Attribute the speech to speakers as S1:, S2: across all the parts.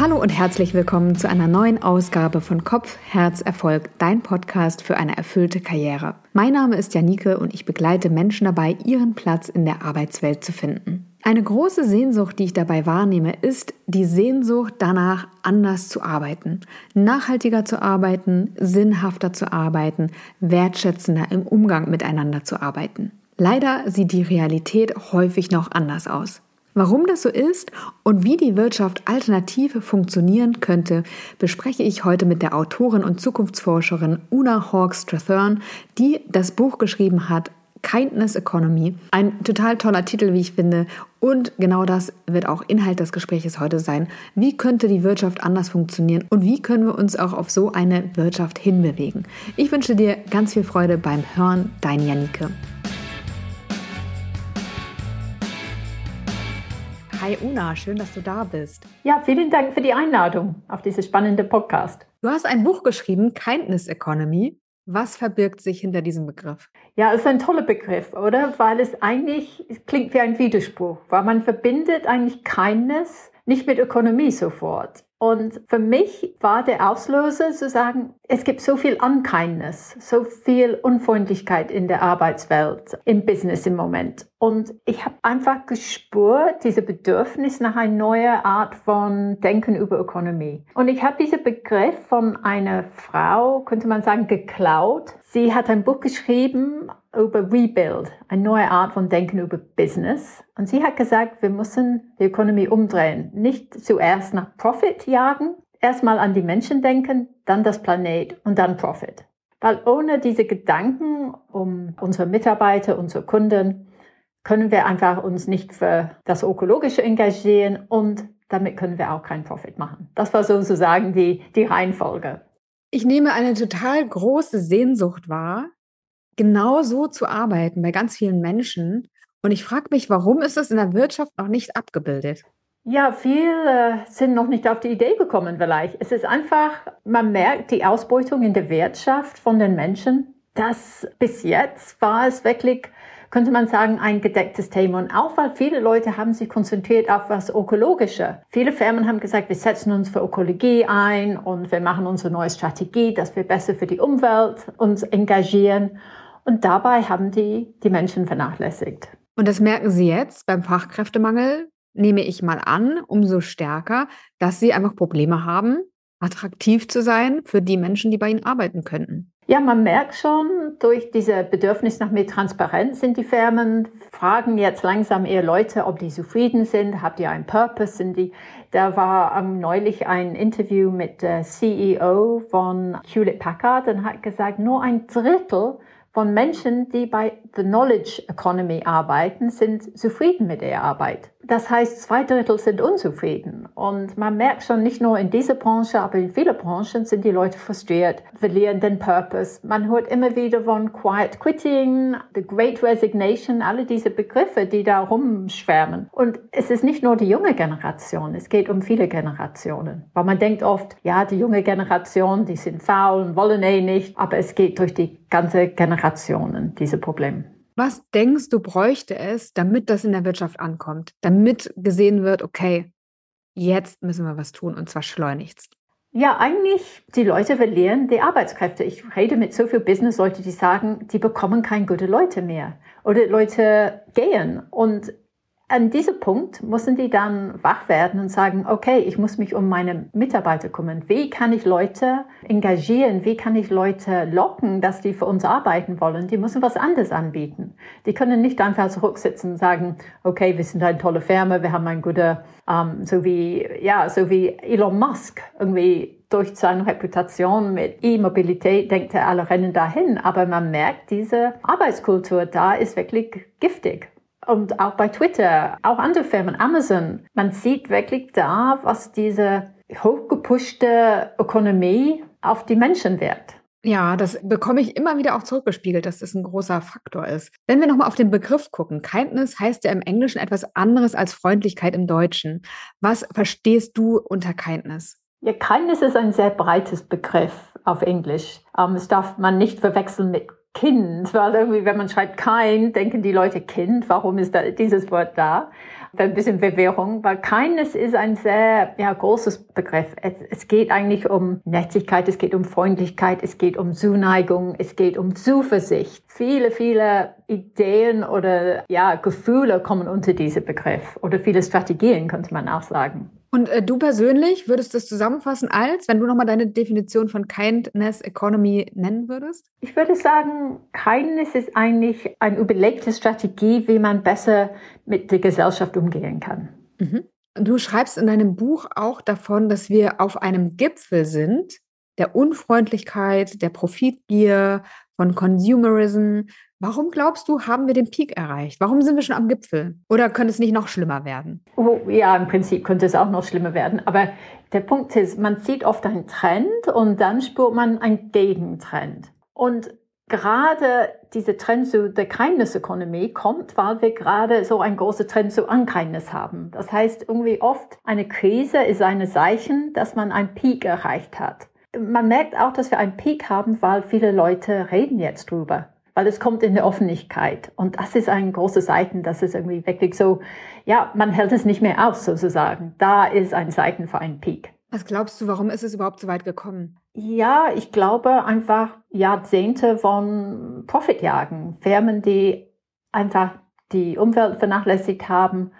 S1: Hallo und herzlich willkommen zu einer neuen Ausgabe von Kopf, Herz, Erfolg, dein Podcast für eine erfüllte Karriere. Mein Name ist Janike und ich begleite Menschen dabei, ihren Platz in der Arbeitswelt zu finden. Eine große Sehnsucht, die ich dabei wahrnehme, ist die Sehnsucht danach, anders zu arbeiten, nachhaltiger zu arbeiten, sinnhafter zu arbeiten, wertschätzender im Umgang miteinander zu arbeiten. Leider sieht die Realität häufig noch anders aus. Warum das so ist und wie die Wirtschaft alternativ funktionieren könnte, bespreche ich heute mit der Autorin und Zukunftsforscherin Una Hawks-Strathern, die das Buch geschrieben hat Kindness Economy. Ein total toller Titel, wie ich finde. Und genau das wird auch Inhalt des Gesprächs heute sein. Wie könnte die Wirtschaft anders funktionieren und wie können wir uns auch auf so eine Wirtschaft hinbewegen? Ich wünsche dir ganz viel Freude beim Hören. Dein Janike. Hi Una, schön, dass du da bist.
S2: Ja, vielen Dank für die Einladung auf diese spannende Podcast.
S1: Du hast ein Buch geschrieben, Kindness Economy. Was verbirgt sich hinter diesem Begriff?
S2: Ja, es ist ein toller Begriff, oder? Weil es eigentlich es klingt wie ein Widerspruch, weil man verbindet eigentlich Kindness nicht mit Ökonomie sofort. Und für mich war der Auslöser zu sagen, es gibt so viel Unkindness, so viel Unfreundlichkeit in der Arbeitswelt, im Business im Moment. Und ich habe einfach gespürt, diese Bedürfnis nach einer neuen Art von Denken über Ökonomie. Und ich habe diesen Begriff von einer Frau, könnte man sagen, geklaut. Sie hat ein Buch geschrieben über Rebuild, eine neue Art von Denken über Business. Und sie hat gesagt, wir müssen die Ökonomie umdrehen. Nicht zuerst nach Profit jagen, erstmal an die Menschen denken, dann das Planet und dann Profit. Weil ohne diese Gedanken um unsere Mitarbeiter, unsere Kunden, können wir einfach uns nicht für das Ökologische engagieren und damit können wir auch keinen Profit machen. Das war sozusagen die, die Reihenfolge.
S1: Ich nehme eine total große Sehnsucht wahr, genau so zu arbeiten bei ganz vielen Menschen. Und ich frage mich, warum ist es in der Wirtschaft noch nicht abgebildet?
S2: Ja, viele sind noch nicht auf die Idee gekommen vielleicht. Es ist einfach, man merkt die Ausbeutung in der Wirtschaft von den Menschen. Das bis jetzt war es wirklich könnte man sagen, ein gedecktes Thema. Und auch weil viele Leute haben sich konzentriert auf was Ökologische. Viele Firmen haben gesagt, wir setzen uns für Ökologie ein und wir machen unsere neue Strategie, dass wir besser für die Umwelt uns engagieren. Und dabei haben die die Menschen vernachlässigt.
S1: Und das merken Sie jetzt beim Fachkräftemangel, nehme ich mal an, umso stärker, dass Sie einfach Probleme haben, attraktiv zu sein für die Menschen, die bei Ihnen arbeiten könnten.
S2: Ja, man merkt schon, durch diese Bedürfnis nach mehr Transparenz sind die Firmen, fragen jetzt langsam eher Leute, ob die zufrieden sind, habt ihr einen Purpose, sind die, da war um, neulich ein Interview mit der CEO von Hewlett Packard und hat gesagt, nur ein Drittel von Menschen, die bei The Knowledge Economy arbeiten, sind zufrieden mit der Arbeit. Das heißt, zwei Drittel sind unzufrieden. Und man merkt schon, nicht nur in dieser Branche, aber in vielen Branchen sind die Leute frustriert, verlieren den Purpose. Man hört immer wieder von Quiet Quitting, The Great Resignation, alle diese Begriffe, die da rumschwärmen. Und es ist nicht nur die junge Generation, es geht um viele Generationen. Weil man denkt oft, ja, die junge Generation, die sind faul und wollen eh nicht. Aber es geht durch die ganze Generationen, diese Probleme.
S1: Was denkst du, bräuchte es, damit das in der Wirtschaft ankommt? Damit gesehen wird, okay, jetzt müssen wir was tun und zwar schleunigst.
S2: Ja, eigentlich, die Leute verlieren die Arbeitskräfte. Ich rede mit so vielen Business-Leuten, die sagen, die bekommen keine gute Leute mehr. Oder Leute gehen. Und an diesem Punkt müssen die dann wach werden und sagen, okay, ich muss mich um meine Mitarbeiter kümmern. Wie kann ich Leute engagieren? Wie kann ich Leute locken, dass die für uns arbeiten wollen? Die müssen was anderes anbieten. Die können nicht einfach zurücksitzen und sagen, okay, wir sind eine tolle Firma, wir haben ein guter, ähm, so wie, ja, so wie Elon Musk irgendwie durch seine Reputation mit E-Mobilität denkt er, alle rennen dahin. Aber man merkt, diese Arbeitskultur da ist wirklich giftig und auch bei Twitter, auch andere Firmen, Amazon. Man sieht wirklich da, was diese hochgepushte Ökonomie auf die Menschen wirkt.
S1: Ja, das bekomme ich immer wieder auch zurückgespiegelt, dass das ein großer Faktor ist. Wenn wir nochmal auf den Begriff gucken, Kindness heißt ja im Englischen etwas anderes als Freundlichkeit im Deutschen. Was verstehst du unter Kindness?
S2: Ja, Kindness ist ein sehr breites Begriff auf Englisch. Ähm, das darf man nicht verwechseln mit Kind, weil irgendwie, wenn man schreibt kein, denken die Leute Kind, warum ist da dieses Wort da? Ein bisschen Verwirrung, weil Kindness ist ein sehr ja, großes Begriff. Es, es geht eigentlich um Nettigkeit, es geht um Freundlichkeit, es geht um Zuneigung, es geht um Zuversicht. Viele, viele Ideen oder ja, Gefühle kommen unter diesen Begriff oder viele Strategien, könnte man auch sagen.
S1: Und äh, du persönlich würdest das zusammenfassen als, wenn du nochmal deine Definition von Kindness Economy nennen würdest?
S2: Ich würde sagen, Kindness ist eigentlich eine überlegte Strategie, wie man besser mit der Gesellschaft umgehen kann.
S1: Mhm. Du schreibst in deinem Buch auch davon, dass wir auf einem Gipfel sind, der Unfreundlichkeit, der Profitgier, von Consumerism. Warum glaubst du, haben wir den Peak erreicht? Warum sind wir schon am Gipfel? Oder könnte es nicht noch schlimmer werden?
S2: Oh, ja, im Prinzip könnte es auch noch schlimmer werden. Aber der Punkt ist, man sieht oft einen Trend und dann spürt man einen Gegentrend. Und gerade dieser Trend zu der Kindness Economy kommt, weil wir gerade so einen großen Trend zu Unkindness haben. Das heißt, irgendwie oft eine Krise ist ein Zeichen, dass man einen Peak erreicht hat man merkt auch, dass wir einen Peak haben, weil viele Leute reden jetzt drüber, weil es kommt in der Öffentlichkeit. Und das ist ein großes Zeichen, dass es irgendwie wirklich so, ja, man hält es nicht mehr aus, sozusagen. Da ist ein Zeichen für einen Peak.
S1: Was glaubst du, warum ist es überhaupt so weit gekommen?
S2: Ja, ich glaube einfach Jahrzehnte von Profitjagen. Firmen, die einfach die Umwelt vernachlässigt haben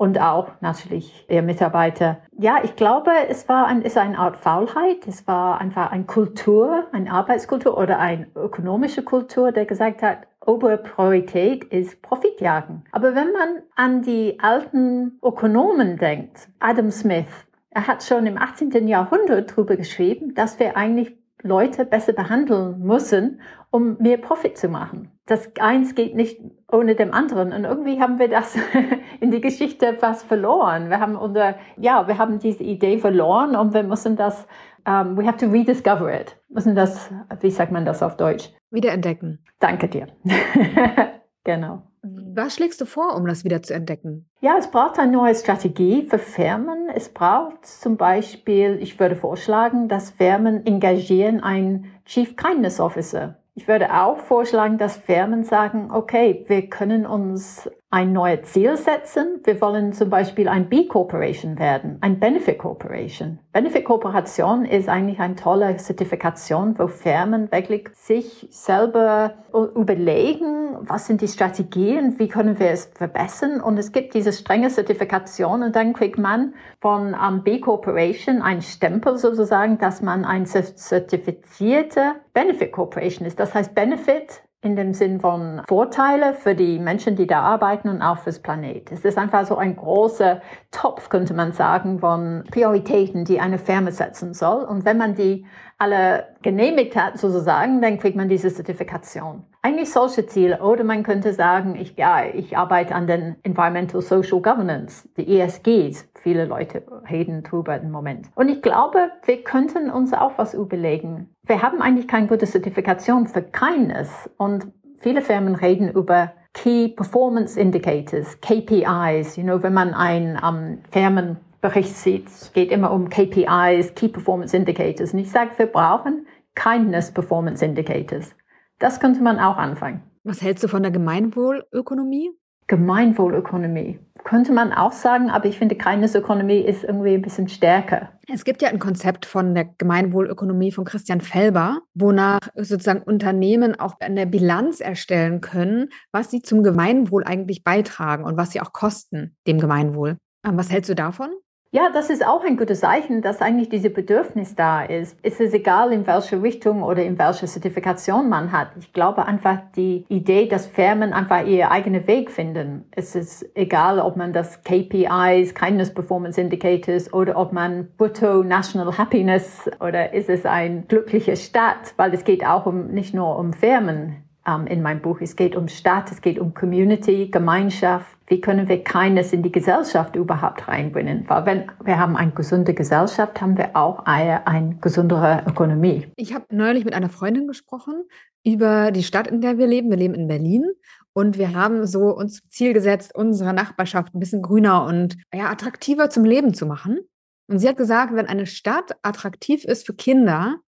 S2: und auch natürlich ihr Mitarbeiter. Ja, ich glaube, es war ein, ist eine Art Faulheit. Es war einfach eine Kultur, eine Arbeitskultur oder eine ökonomische Kultur, der gesagt hat, Oberpriorität ist Profitjagen. Aber wenn man an die alten Ökonomen denkt, Adam Smith, er hat schon im 18. Jahrhundert darüber geschrieben, dass wir eigentlich Leute besser behandeln müssen, um mehr Profit zu machen. Das eins geht nicht ohne dem anderen. Und irgendwie haben wir das in die Geschichte fast verloren. Wir haben unser, ja, wir haben diese Idee verloren und wir müssen das, um, we have to rediscover it. Müssen das, wie sagt man das auf Deutsch?
S1: Wiederentdecken.
S2: Danke dir. genau.
S1: Was schlägst du vor, um das wieder zu entdecken?
S2: Ja, es braucht eine neue Strategie für Firmen. Es braucht zum Beispiel, ich würde vorschlagen, dass Firmen engagieren einen Chief Kindness Officer. Ich würde auch vorschlagen, dass Firmen sagen, okay, wir können uns ein neues Ziel setzen. Wir wollen zum Beispiel ein B-Corporation werden, ein Benefit Corporation. Benefit Corporation ist eigentlich eine tolle Zertifikation, wo Firmen wirklich sich selber überlegen, was sind die Strategien, wie können wir es verbessern. Und es gibt diese strenge Zertifikation und dann kriegt man von um, B Corporation ein Stempel sozusagen, dass man ein zertifizierte Benefit Corporation ist. Das heißt, Benefit in dem Sinn von Vorteile für die Menschen, die da arbeiten und auch fürs Planet. Es ist einfach so ein großer Topf, könnte man sagen, von Prioritäten, die eine Firma setzen soll. Und wenn man die alle genehmigt hat, sozusagen, dann kriegt man diese Zertifikation. Eigentlich solche Ziele. Oder man könnte sagen, ich, ja, ich arbeite an den Environmental Social Governance, die ESGs. Viele Leute reden drüber im Moment. Und ich glaube, wir könnten uns auch was überlegen. Wir haben eigentlich keine gute Zertifikation für Kindness. Und viele Firmen reden über Key Performance Indicators, KPIs. You know, wenn man ein um, Firmen Bericht sieht, geht immer um KPIs, Key Performance Indicators. Und ich sage, wir brauchen Kindness Performance Indicators. Das könnte man auch anfangen.
S1: Was hältst du von der Gemeinwohlökonomie?
S2: Gemeinwohlökonomie. Könnte man auch sagen, aber ich finde, Kindness-Ökonomie ist irgendwie ein bisschen stärker.
S1: Es gibt ja ein Konzept von der Gemeinwohlökonomie von Christian Felber, wonach sozusagen Unternehmen auch eine Bilanz erstellen können, was sie zum Gemeinwohl eigentlich beitragen und was sie auch kosten, dem Gemeinwohl. Ähm, was hältst du davon?
S2: Ja, das ist auch ein gutes Zeichen, dass eigentlich diese Bedürfnis da ist. Es ist egal, in welche Richtung oder in welche Zertifikation man hat. Ich glaube einfach die Idee, dass Firmen einfach ihr eigenen Weg finden. Es ist egal, ob man das KPIs, Kindness Performance Indicators oder ob man Brutto National Happiness oder ist es ein glücklicher Staat, weil es geht auch um, nicht nur um Firmen ähm, in meinem Buch. Es geht um Staat, es geht um Community, Gemeinschaft. Wie können wir keines in die Gesellschaft überhaupt reinbringen? Weil wenn wir haben eine gesunde Gesellschaft, haben wir auch eine, eine gesundere Ökonomie.
S1: Ich habe neulich mit einer Freundin gesprochen über die Stadt, in der wir leben. Wir leben in Berlin. Und wir haben so uns zum Ziel gesetzt, unsere Nachbarschaft ein bisschen grüner und ja, attraktiver zum Leben zu machen. Und sie hat gesagt, wenn eine Stadt attraktiv ist für Kinder,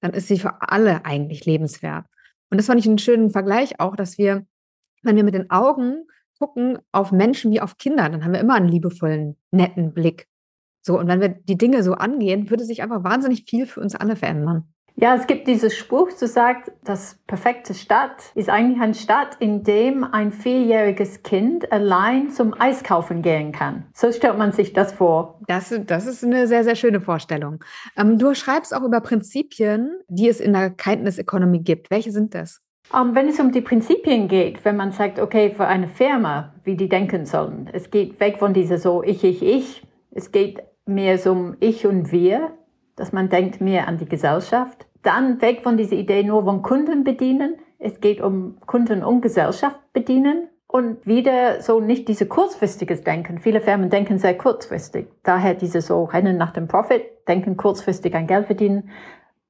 S1: dann ist sie für alle eigentlich lebenswert. Und das fand ich einen schönen Vergleich auch, dass wir, wenn wir mit den Augen gucken auf Menschen wie auf Kinder, dann haben wir immer einen liebevollen, netten Blick. So, und wenn wir die Dinge so angehen, würde sich einfach wahnsinnig viel für uns alle verändern.
S2: Ja, es gibt dieses Spruch, so sagt, das perfekte Stadt ist eigentlich eine Stadt, in dem ein vierjähriges Kind allein zum Eiskaufen gehen kann. So stellt man sich das vor.
S1: Das, das ist eine sehr, sehr schöne Vorstellung. Ähm, du schreibst auch über Prinzipien, die es in der Kindness Economy gibt. Welche sind das?
S2: Um, ähm, wenn es um die Prinzipien geht, wenn man sagt, okay, für eine Firma, wie die denken sollen, es geht weg von dieser so ich, ich, ich, es geht mehr so um ich und wir, dass man denkt mehr an die Gesellschaft. Dann weg von dieser Idee nur von Kunden bedienen. Es geht um Kunden und Gesellschaft bedienen. Und wieder so nicht diese kurzfristiges Denken. Viele Firmen denken sehr kurzfristig. Daher diese so Rennen nach dem Profit, denken kurzfristig an Geld verdienen,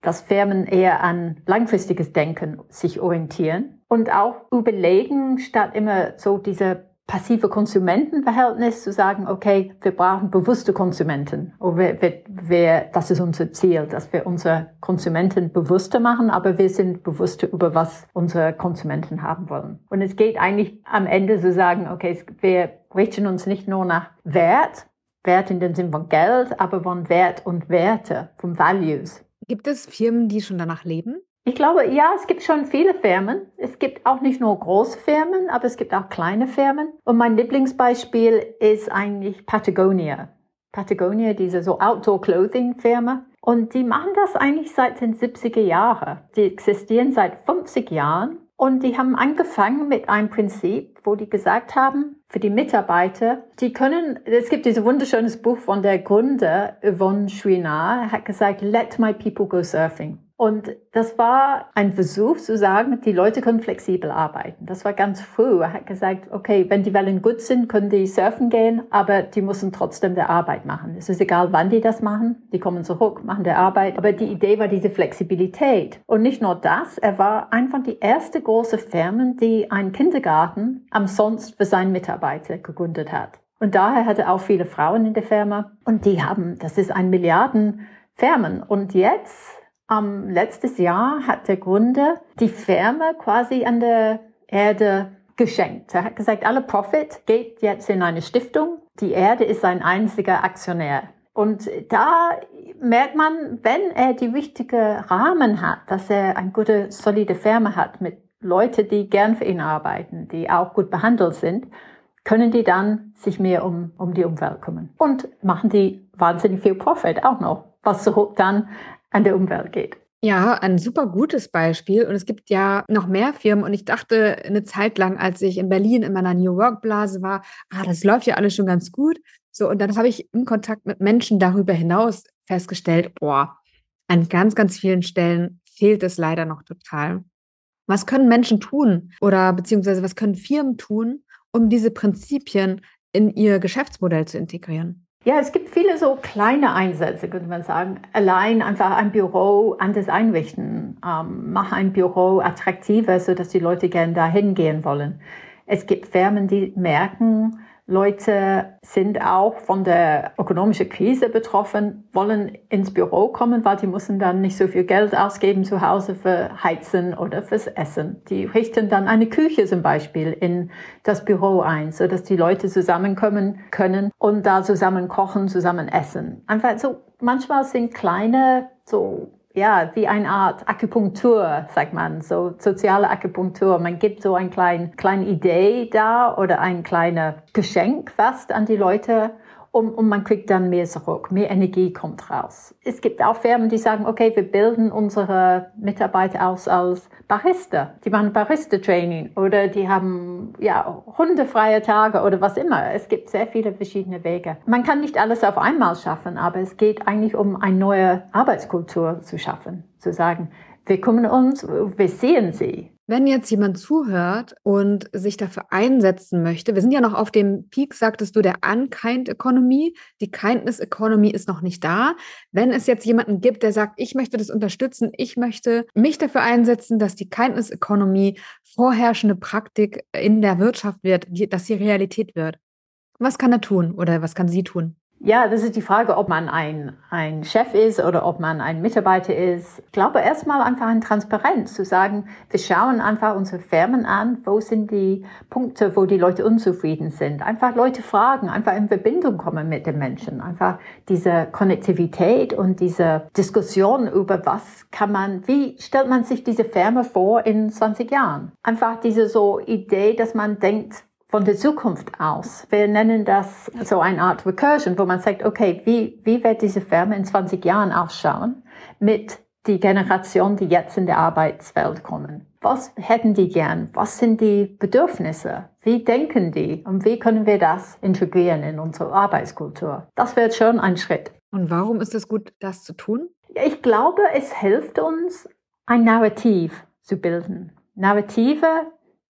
S2: dass Firmen eher an langfristiges Denken sich orientieren und auch überlegen, statt immer so diese passive Konsumentenverhältnis zu sagen, okay, wir brauchen bewusste Konsumenten. Oder wir, wir, das ist unser Ziel, dass wir unsere Konsumenten bewusster machen, aber wir sind bewusster über was unsere Konsumenten haben wollen. Und es geht eigentlich am Ende zu sagen, okay, wir richten uns nicht nur nach Wert, Wert in dem Sinn von Geld, aber von Wert und Werte, von Values.
S1: Gibt es Firmen, die schon danach leben?
S2: Ich glaube, ja, es gibt schon viele Firmen. Es gibt auch nicht nur große Firmen, aber es gibt auch kleine Firmen. Und mein Lieblingsbeispiel ist eigentlich Patagonia. Patagonia, diese so Outdoor Clothing Firma. Und die machen das eigentlich seit den 70er Jahren. Die existieren seit 50 Jahren. Und die haben angefangen mit einem Prinzip, wo die gesagt haben, für die Mitarbeiter, die können, es gibt dieses wunderschönes Buch von der Gründer, Yvonne Chouinard, hat gesagt, let my people go surfing. Und das war ein Versuch zu sagen, die Leute können flexibel arbeiten. Das war ganz früh. Er hat gesagt, okay, wenn die Wellen gut sind, können die surfen gehen, aber die müssen trotzdem der Arbeit machen. Es ist egal, wann die das machen. Die kommen zurück, machen der Arbeit. Aber die Idee war diese Flexibilität. Und nicht nur das, er war einfach die erste große Firma, die einen Kindergarten am sonst für seine Mitarbeiter gegründet hat. Und daher hatte er auch viele Frauen in der Firma. Und die haben, das ist ein Milliarden Firmen. Und jetzt um, letztes Jahr hat der Gründer die Firma quasi an der Erde geschenkt. Er hat gesagt, alle Profit geht jetzt in eine Stiftung. Die Erde ist sein einziger Aktionär. Und da merkt man, wenn er die richtige Rahmen hat, dass er eine gute, solide Firma hat mit Leuten, die gern für ihn arbeiten, die auch gut behandelt sind, können die dann sich mehr um, um die Umwelt kümmern. Und machen die wahnsinnig viel Profit auch noch, was so dann an der Umwelt geht.
S1: Ja, ein super gutes Beispiel. Und es gibt ja noch mehr Firmen. Und ich dachte eine Zeit lang, als ich in Berlin in meiner New Work-Blase war, ah, das läuft ja alles schon ganz gut. So, und dann habe ich im Kontakt mit Menschen darüber hinaus festgestellt, boah, an ganz, ganz vielen Stellen fehlt es leider noch total. Was können Menschen tun oder beziehungsweise was können Firmen tun, um diese Prinzipien in ihr Geschäftsmodell zu integrieren?
S2: Ja, es gibt viele so kleine Einsätze, könnte man sagen. Allein einfach ein Büro anders einrichten, ähm, mach ein Büro attraktiver, so dass die Leute gerne da hingehen wollen. Es gibt Firmen, die merken, Leute sind auch von der ökonomischen Krise betroffen, wollen ins Büro kommen, weil die müssen dann nicht so viel Geld ausgeben zu Hause für Heizen oder fürs Essen. Die richten dann eine Küche zum Beispiel in das Büro ein, so dass die Leute zusammenkommen können und da zusammen kochen, zusammen essen. Einfach so, manchmal sind kleine so ja, wie eine Art Akupunktur, sagt man, so soziale Akupunktur. Man gibt so eine kleine, kleine Idee da oder ein kleines Geschenk fast an die Leute und, und man kriegt dann mehr zurück, mehr Energie kommt raus. Es gibt auch Firmen, die sagen, okay, wir bilden unsere Mitarbeiter aus als Barista. Die machen Barista-Training oder die haben ja hundefreie Tage oder was immer. Es gibt sehr viele verschiedene Wege. Man kann nicht alles auf einmal schaffen, aber es geht eigentlich um eine neue Arbeitskultur zu schaffen, zu sagen, wir kümmern uns, wir sehen sie.
S1: Wenn jetzt jemand zuhört und sich dafür einsetzen möchte, wir sind ja noch auf dem Peak, sagtest du, der Unkind Economy. Die Kindness Economy ist noch nicht da. Wenn es jetzt jemanden gibt, der sagt, ich möchte das unterstützen, ich möchte mich dafür einsetzen, dass die Kindness Economy vorherrschende Praktik in der Wirtschaft wird, dass sie Realität wird. Was kann er tun oder was kann sie tun?
S2: Ja, das ist die Frage, ob man ein, ein Chef ist oder ob man ein Mitarbeiter ist. Ich glaube, erstmal einfach ein Transparenz zu sagen, wir schauen einfach unsere Firmen an, wo sind die Punkte, wo die Leute unzufrieden sind. Einfach Leute fragen, einfach in Verbindung kommen mit den Menschen. Einfach diese Konnektivität und diese Diskussion über was kann man, wie stellt man sich diese Firma vor in 20 Jahren? Einfach diese so Idee, dass man denkt, von der Zukunft aus. Wir nennen das so eine Art Recursion, wo man sagt, okay, wie, wie wird diese Firma in 20 Jahren ausschauen mit die Generation, die jetzt in der Arbeitswelt kommen? Was hätten die gern? Was sind die Bedürfnisse? Wie denken die? Und wie können wir das integrieren in unsere Arbeitskultur? Das wird schon ein Schritt.
S1: Und warum ist es gut, das zu tun?
S2: Ich glaube, es hilft uns, ein Narrativ zu bilden. Narrative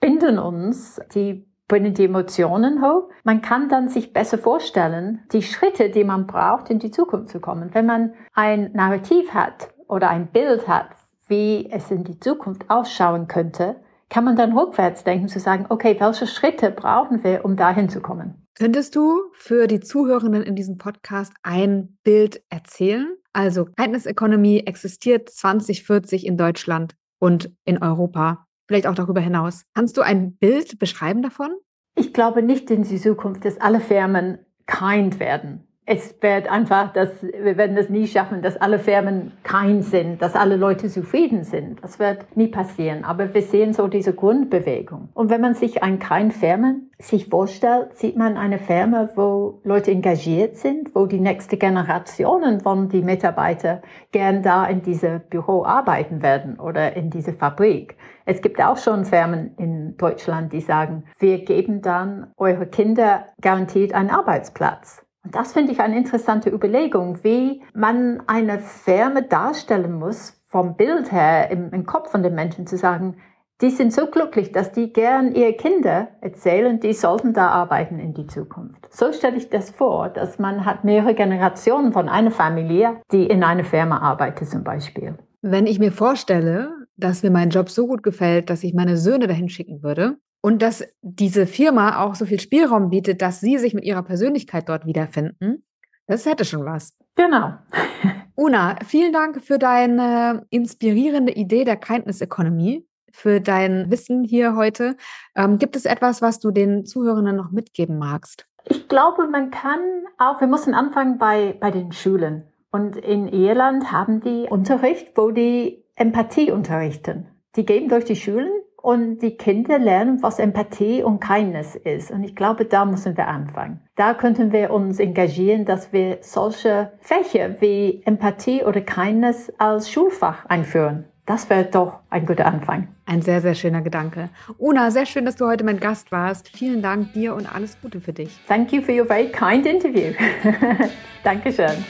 S2: binden uns, die bringen die Emotionen hoch. Man kann dann sich besser vorstellen, die Schritte, die man braucht, in die Zukunft zu kommen. Wenn man ein Narrativ hat oder ein Bild hat, wie es in die Zukunft ausschauen könnte, kann man dann rückwärts denken, zu sagen, okay, welche Schritte brauchen wir, um dahin zu kommen?
S1: Könntest du für die Zuhörenden in diesem Podcast ein Bild erzählen? Also Kindness Economy existiert 2040 in Deutschland und in Europa vielleicht auch darüber hinaus. Kannst du ein Bild beschreiben davon?
S2: Ich glaube nicht in die Zukunft, dass alle Firmen kind werden es wird einfach, dass wir werden das nie schaffen, dass alle Firmen kein sind, dass alle Leute zufrieden sind. Das wird nie passieren. Aber wir sehen so diese Grundbewegung. Und wenn man sich ein kein Firmen sich vorstellt, sieht man eine Firma, wo Leute engagiert sind, wo die nächste Generationen von die Mitarbeiter gern da in diese Büro arbeiten werden oder in diese Fabrik. Es gibt auch schon Firmen in Deutschland, die sagen, wir geben dann eure Kinder garantiert einen Arbeitsplatz. Und das finde ich eine interessante Überlegung, wie man eine Firma darstellen muss, vom Bild her im, im Kopf von den Menschen zu sagen, die sind so glücklich, dass die gern ihre Kinder erzählen, die sollten da arbeiten in die Zukunft. So stelle ich das vor, dass man hat mehrere Generationen von einer Familie, die in einer Firma arbeitet zum Beispiel.
S1: Wenn ich mir vorstelle, dass mir mein Job so gut gefällt, dass ich meine Söhne dahin schicken würde, und dass diese Firma auch so viel Spielraum bietet, dass sie sich mit ihrer Persönlichkeit dort wiederfinden. Das hätte schon was.
S2: Genau.
S1: Una, vielen Dank für deine inspirierende Idee der Kindness Economy, für dein Wissen hier heute. Ähm, gibt es etwas, was du den Zuhörenden noch mitgeben magst?
S2: Ich glaube, man kann auch, wir müssen anfangen bei, bei den Schulen. Und in Irland haben die Unterricht, wo die Empathie unterrichten. Die gehen durch die Schulen und die Kinder lernen, was Empathie und Kindness ist. Und ich glaube, da müssen wir anfangen. Da könnten wir uns engagieren, dass wir solche Fächer wie Empathie oder Kindness als Schulfach einführen. Das wäre doch ein guter Anfang.
S1: Ein sehr, sehr schöner Gedanke. Una, sehr schön, dass du heute mein Gast warst. Vielen Dank dir und alles Gute für dich.
S2: Thank you for your very kind interview. Dankeschön.